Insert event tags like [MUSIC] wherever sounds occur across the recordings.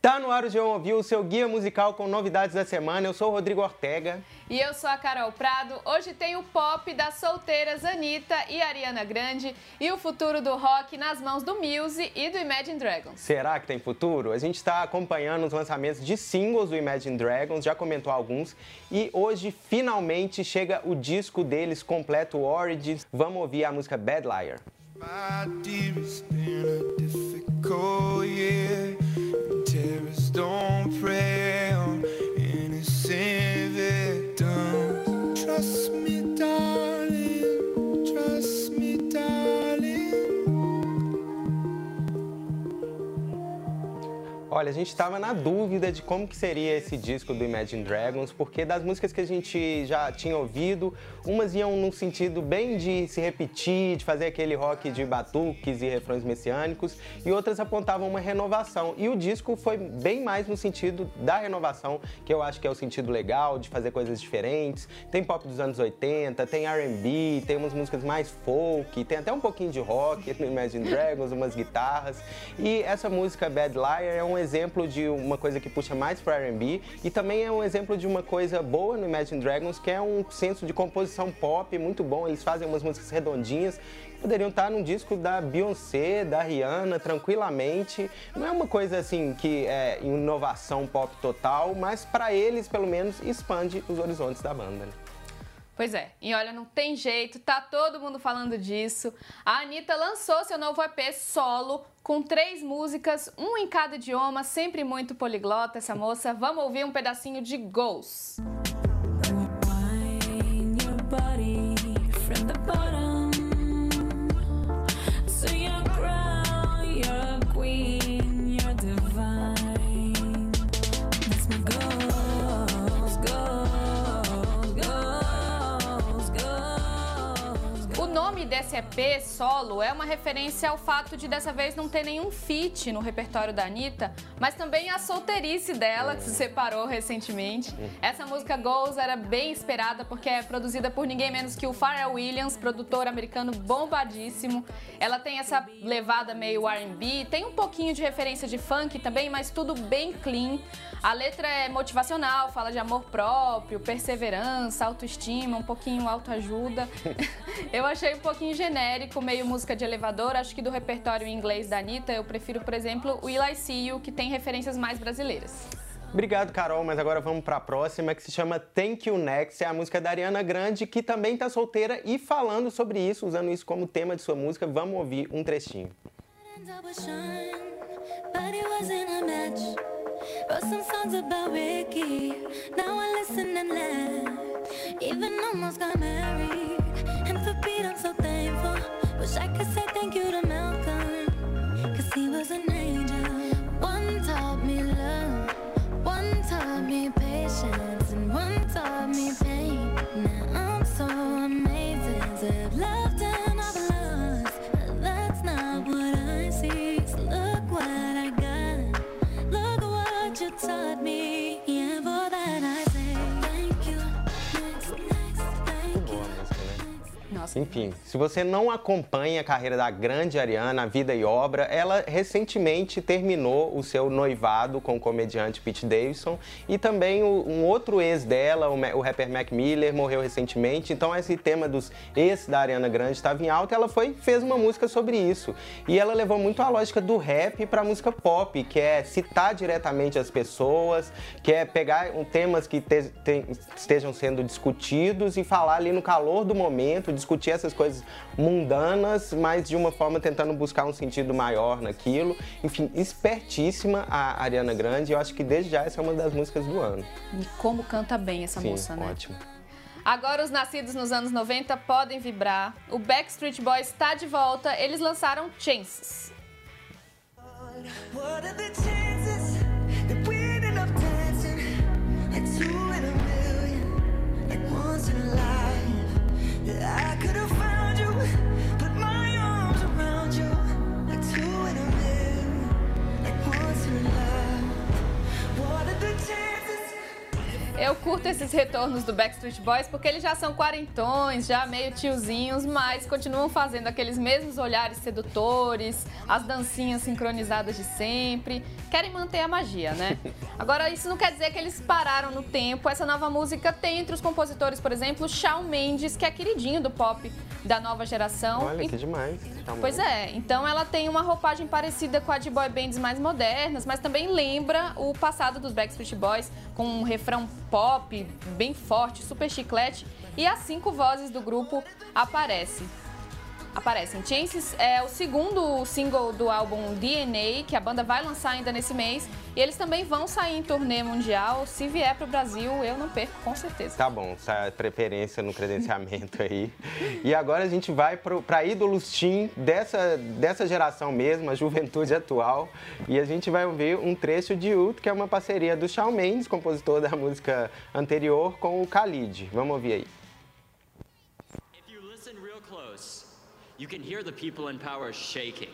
Tá no ar o João Ouviu, o seu guia musical com novidades da semana. Eu sou o Rodrigo Ortega. E eu sou a Carol Prado. Hoje tem o pop das solteiras Anitta e Ariana Grande e o futuro do rock nas mãos do Muse e do Imagine Dragons. Será que tem futuro? A gente está acompanhando os lançamentos de singles do Imagine Dragons, já comentou alguns, e hoje finalmente chega o disco deles completo Origins. Vamos ouvir a música Bad Liar. My dear, it's been a difficult year. don't pray. Olha, a gente estava na dúvida de como que seria esse disco do Imagine Dragons, porque das músicas que a gente já tinha ouvido, umas iam num sentido bem de se repetir, de fazer aquele rock de batuques e refrões messiânicos, e outras apontavam uma renovação. E o disco foi bem mais no sentido da renovação, que eu acho que é o sentido legal, de fazer coisas diferentes. Tem pop dos anos 80, tem R&B, tem umas músicas mais folk, tem até um pouquinho de rock no Imagine Dragons, umas guitarras. E essa música Bad Liar é um exemplo de uma coisa que puxa mais para R&B e também é um exemplo de uma coisa boa no Imagine Dragons, que é um senso de composição pop muito bom. Eles fazem umas músicas redondinhas, poderiam estar num disco da Beyoncé, da Rihanna, tranquilamente. Não é uma coisa assim que é inovação pop total, mas para eles, pelo menos, expande os horizontes da banda. Né? Pois é, e olha, não tem jeito, tá todo mundo falando disso. A Anitta lançou seu novo EP solo, com três músicas, um em cada idioma, sempre muito poliglota essa moça. Vamos ouvir um pedacinho de Ghosts. desse Solo é uma referência ao fato de dessa vez não ter nenhum feat no repertório da Anitta, mas também a solteirice dela, que se separou recentemente. Essa música Goals era bem esperada porque é produzida por ninguém menos que o Pharrell Williams, produtor americano bombadíssimo. Ela tem essa levada meio R&B, tem um pouquinho de referência de funk também, mas tudo bem clean. A letra é motivacional, fala de amor próprio, perseverança, autoestima, um pouquinho autoajuda. [LAUGHS] Eu achei um pouquinho genérico, meio música de elevador. Acho que do repertório em inglês da Anitta, eu prefiro, por exemplo, Will I See You, que tem referências mais brasileiras. Obrigado, Carol, mas agora vamos para a próxima, que se chama Thank You Next. É a música da Ariana Grande, que também está solteira e falando sobre isso, usando isso como tema de sua música. Vamos ouvir um trechinho. Wrote some songs about Ricky. Now I listen and laugh. Even almost got married. And for Pete, I'm so thankful. Wish I could say Nossa. Enfim, se você não acompanha a carreira da grande Ariana, a vida e obra, ela recentemente terminou o seu noivado com o comediante Pete Davidson e também um outro ex dela, o, rapper Mac Miller, morreu recentemente. Então esse tema dos ex da Ariana Grande estava em alta e ela foi fez uma música sobre isso. E ela levou muito a lógica do rap para música pop, que é citar diretamente as pessoas, que é pegar um, temas que te- te- estejam sendo discutidos e falar ali no calor do momento, discutir essas coisas mundanas, mas de uma forma tentando buscar um sentido maior naquilo. Enfim, espertíssima a Ariana Grande. Eu acho que desde já essa é uma das músicas do ano. E como canta bem essa Sim, moça, né? ótimo. Agora os nascidos nos anos 90 podem vibrar. O Backstreet Boys está de volta. Eles lançaram Chances. What are the chances curto esses retornos do Backstreet Boys porque eles já são quarentões, já meio tiozinhos, mas continuam fazendo aqueles mesmos olhares sedutores, as dancinhas sincronizadas de sempre. Querem manter a magia, né? [LAUGHS] Agora, isso não quer dizer que eles pararam no tempo. Essa nova música tem entre os compositores, por exemplo, Shawn Mendes, que é queridinho do pop da nova geração. Olha, E- que demais. Tá Pois é, então ela tem uma roupagem parecida com a de boy bands mais modernas, mas também lembra o passado dos Backstreet Boys, com um refrão pop bem forte, super chiclete, e as cinco vozes do grupo aparecem. Aparecem. Chances é o segundo single do álbum DNA, que a banda vai lançar ainda nesse mês, e eles também vão sair em turnê mundial. Se vier pro Brasil, eu não perco, com certeza. Tá bom, essa preferência no credenciamento aí. [LAUGHS] E agora a gente vai para ídolos teen dessa, dessa geração mesmo, a juventude atual. E a gente vai ouvir um trecho de Youth, que é uma parceria do Shawn Mendes, compositor da música anterior, com o Khalid. Vamos ouvir aí. You can hear the people in power shaking.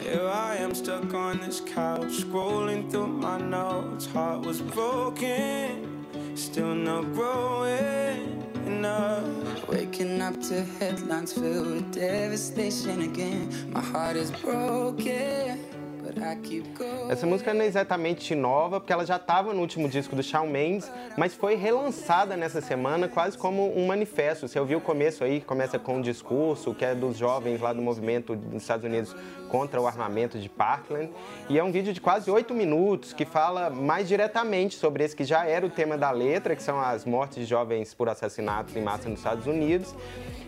Here I am stuck on this couch, scrolling through my notes. Heart was broken, still not growing enough. Waking up to headlines filled with devastation again. My heart is broken, Essa música não é exatamente nova, porque ela já estava no último disco do Shawn Mendes, mas foi relançada nessa semana quase como um manifesto. Você ouviu o começo aí, que começa com um discurso que é dos jovens lá do movimento dos Estados Unidos contra o armamento de Parkland. E é um vídeo de quase oito minutos que fala mais diretamente sobre esse que já era o tema da letra, que são as mortes de jovens por assassinatos em massa nos Estados Unidos.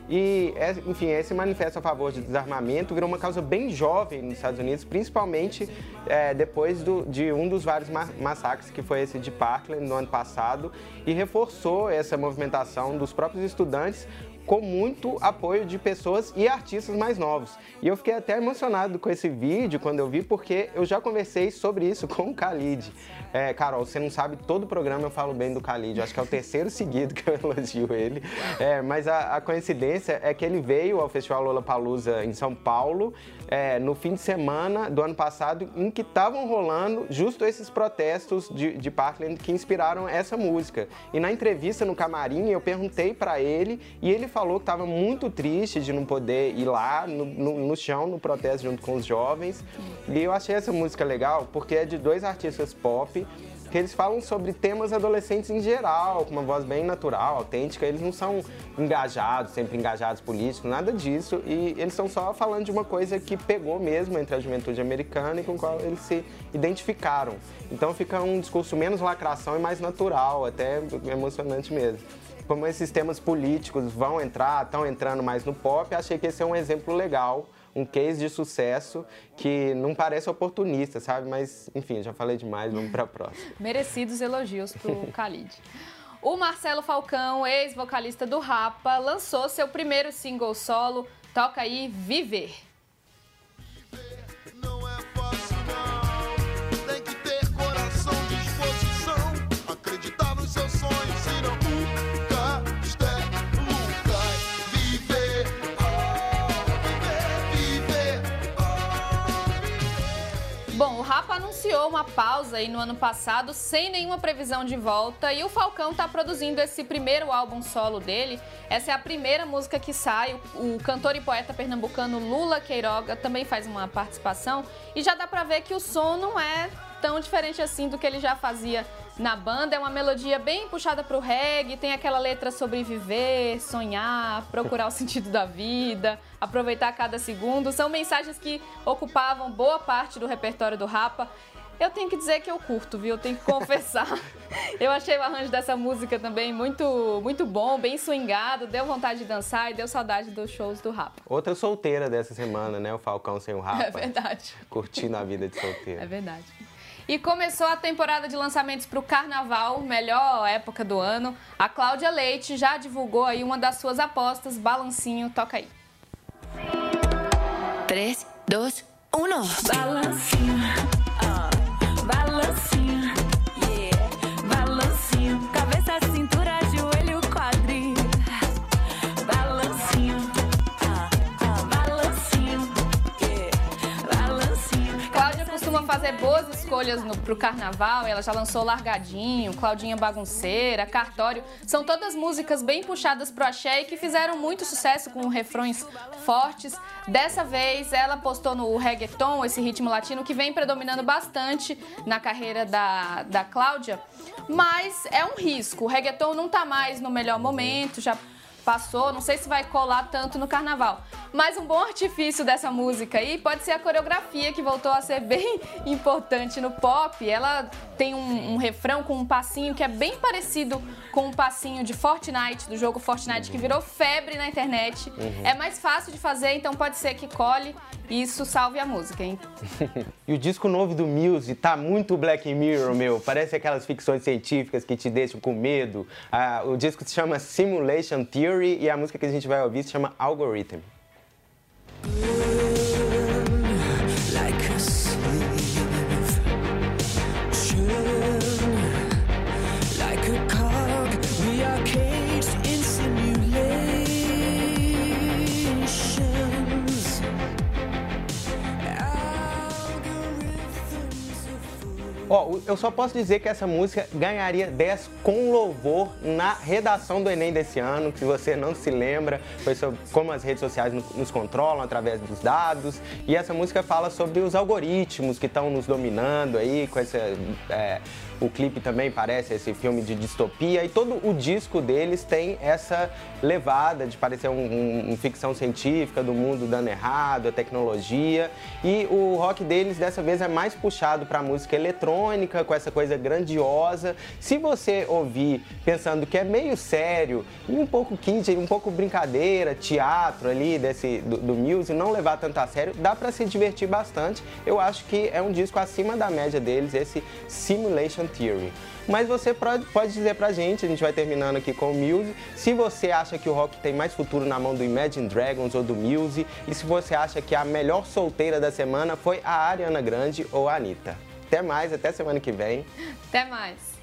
E, é, enfim, esse manifesto a favor de desarmamento virou uma causa bem jovem nos Estados Unidos, principalmente é, depois do- de um dos vários ma- massacres, que foi esse de Parkland no ano passado, e reforçou essa movimentação dos próprios estudantes com muito apoio de pessoas e artistas mais novos. E eu fiquei até emocionado com esse vídeo quando eu vi, porque eu já conversei sobre isso [LAUGHS] com o Khalid. É, Carol, você não sabe, todo programa eu falo bem do Khalid. Acho que é o terceiro [LAUGHS] seguido que eu elogio ele. É, mas a, a coincidência é que ele veio ao Festival Lollapalooza em São Paulo é, no fim de semana do ano passado, em que estavam rolando justo esses protestos de, de Parkland que inspiraram essa música. E na entrevista no camarim, eu perguntei pra ele e ele falou que estava muito triste de não poder ir lá no, no- no chão, no protesto junto com os jovens. E eu achei essa música legal porque é de dois artistas pop que eles falam sobre temas adolescentes em geral, com uma voz bem natural, autêntica. Eles não são engajados, sempre engajados políticos, nada disso. E eles estão só falando de uma coisa que pegou mesmo entre a juventude americana e com a qual eles se identificaram. Então fica um discurso menos lacração e mais natural, até emocionante mesmo. Como esses temas políticos vão entrar, estão entrando mais no pop, achei que esse é um exemplo legal um case de sucesso que não parece oportunista, sabe? Mas, enfim, já falei demais, vamos pra próxima. [LAUGHS] Merecidos elogios pro Khalid. O Marcelo Falcão, ex-vocalista do Rapa, lançou seu primeiro single solo, Toca aí Viver. Uma pausa aí no ano passado, sem nenhuma previsão de volta, e o Falcão tá produzindo esse primeiro álbum solo dele. Essa é a primeira música que sai. O cantor e poeta pernambucano Lula Queiroga também faz uma participação, e já dá pra ver que o som não é tão diferente assim do que ele já fazia na banda. É uma melodia bem puxada pro reggae, tem aquela letra sobre viver, sonhar, procurar o [LAUGHS] sentido da vida, aproveitar cada segundo. São mensagens que ocupavam boa parte do repertório do Rapa. Eu tenho que dizer que eu curto, viu? Eu tenho que [LAUGHS] confessar. Eu achei o arranjo dessa música também muito, muito bom, bem swingado, deu vontade de dançar e deu saudade dos shows do Rapa. Outra solteira dessa semana, né? O Falcão sem o Rapa. É verdade. Curtindo a vida de É solteiro. verdade. E começou a temporada de lançamentos para o Carnaval, melhor época do ano. A Cláudia Leite já divulgou aí uma das suas apostas, balancinho, toca aí. 3, 2, 1. Balancinho, pro carnaval, ela já lançou Largadinho, Claudinha Bagunceira, Cartório. São todas músicas bem puxadas pro axé e que fizeram muito sucesso com refrões fortes. Dessa vez, ela postou no reggaeton, esse ritmo latino que vem predominando bastante na carreira da, da Cláudia. Mas é um risco. O reggaeton não tá mais no melhor momento, já passou, não sei se vai colar tanto no carnaval. Mas um bom artifício dessa música aí pode ser a coreografia, que voltou a ser [LAUGHS] bem importante no pop. Ela tem um, um refrão com um passinho que é bem parecido com um passinho de Fortnite, do jogo Fortnite, que virou febre na internet. É mais fácil de fazer, então pode ser que cole isso salve a música, hein? [LAUGHS] E o disco novo do Muse tá muito Black Mirror, meu. Parece aquelas ficções científicas que te deixam com medo. Ah, o disco se chama Simulation Theory e a música que a gente vai ouvir se chama Algorithm. Ó, eu só posso dizer que essa música ganharia 10 com louvor na redação do Enem desse ano. Se você não se lembra, foi sobre como as redes sociais no- nos controlam através dos dados. E essa música fala sobre os algoritmos que estão nos dominando aí, com essa. é, o clipe também parece esse filme de distopia e todo o disco deles tem essa levada de parecer um, um- um ficção científica do mundo dando errado, a tecnologia. E o rock deles dessa vez é mais puxado para música eletrônica, com essa coisa grandiosa. Se você ouvir pensando que é meio sério um pouco kid, um pouco brincadeira, teatro ali desse do, do Muse, não levar tanto a sério, dá para se divertir bastante. Eu acho que é um disco acima da média deles, esse Simulation Theory. Mas você pode dizer pra gente, a gente vai terminando aqui com o Muse, se você acha que o rock tem mais futuro na mão do Imagine Dragons ou do Muse, e se você acha que a melhor solteira da semana foi a Ariana Grande ou a Anitta. Até mais, até semana que vem. Até mais.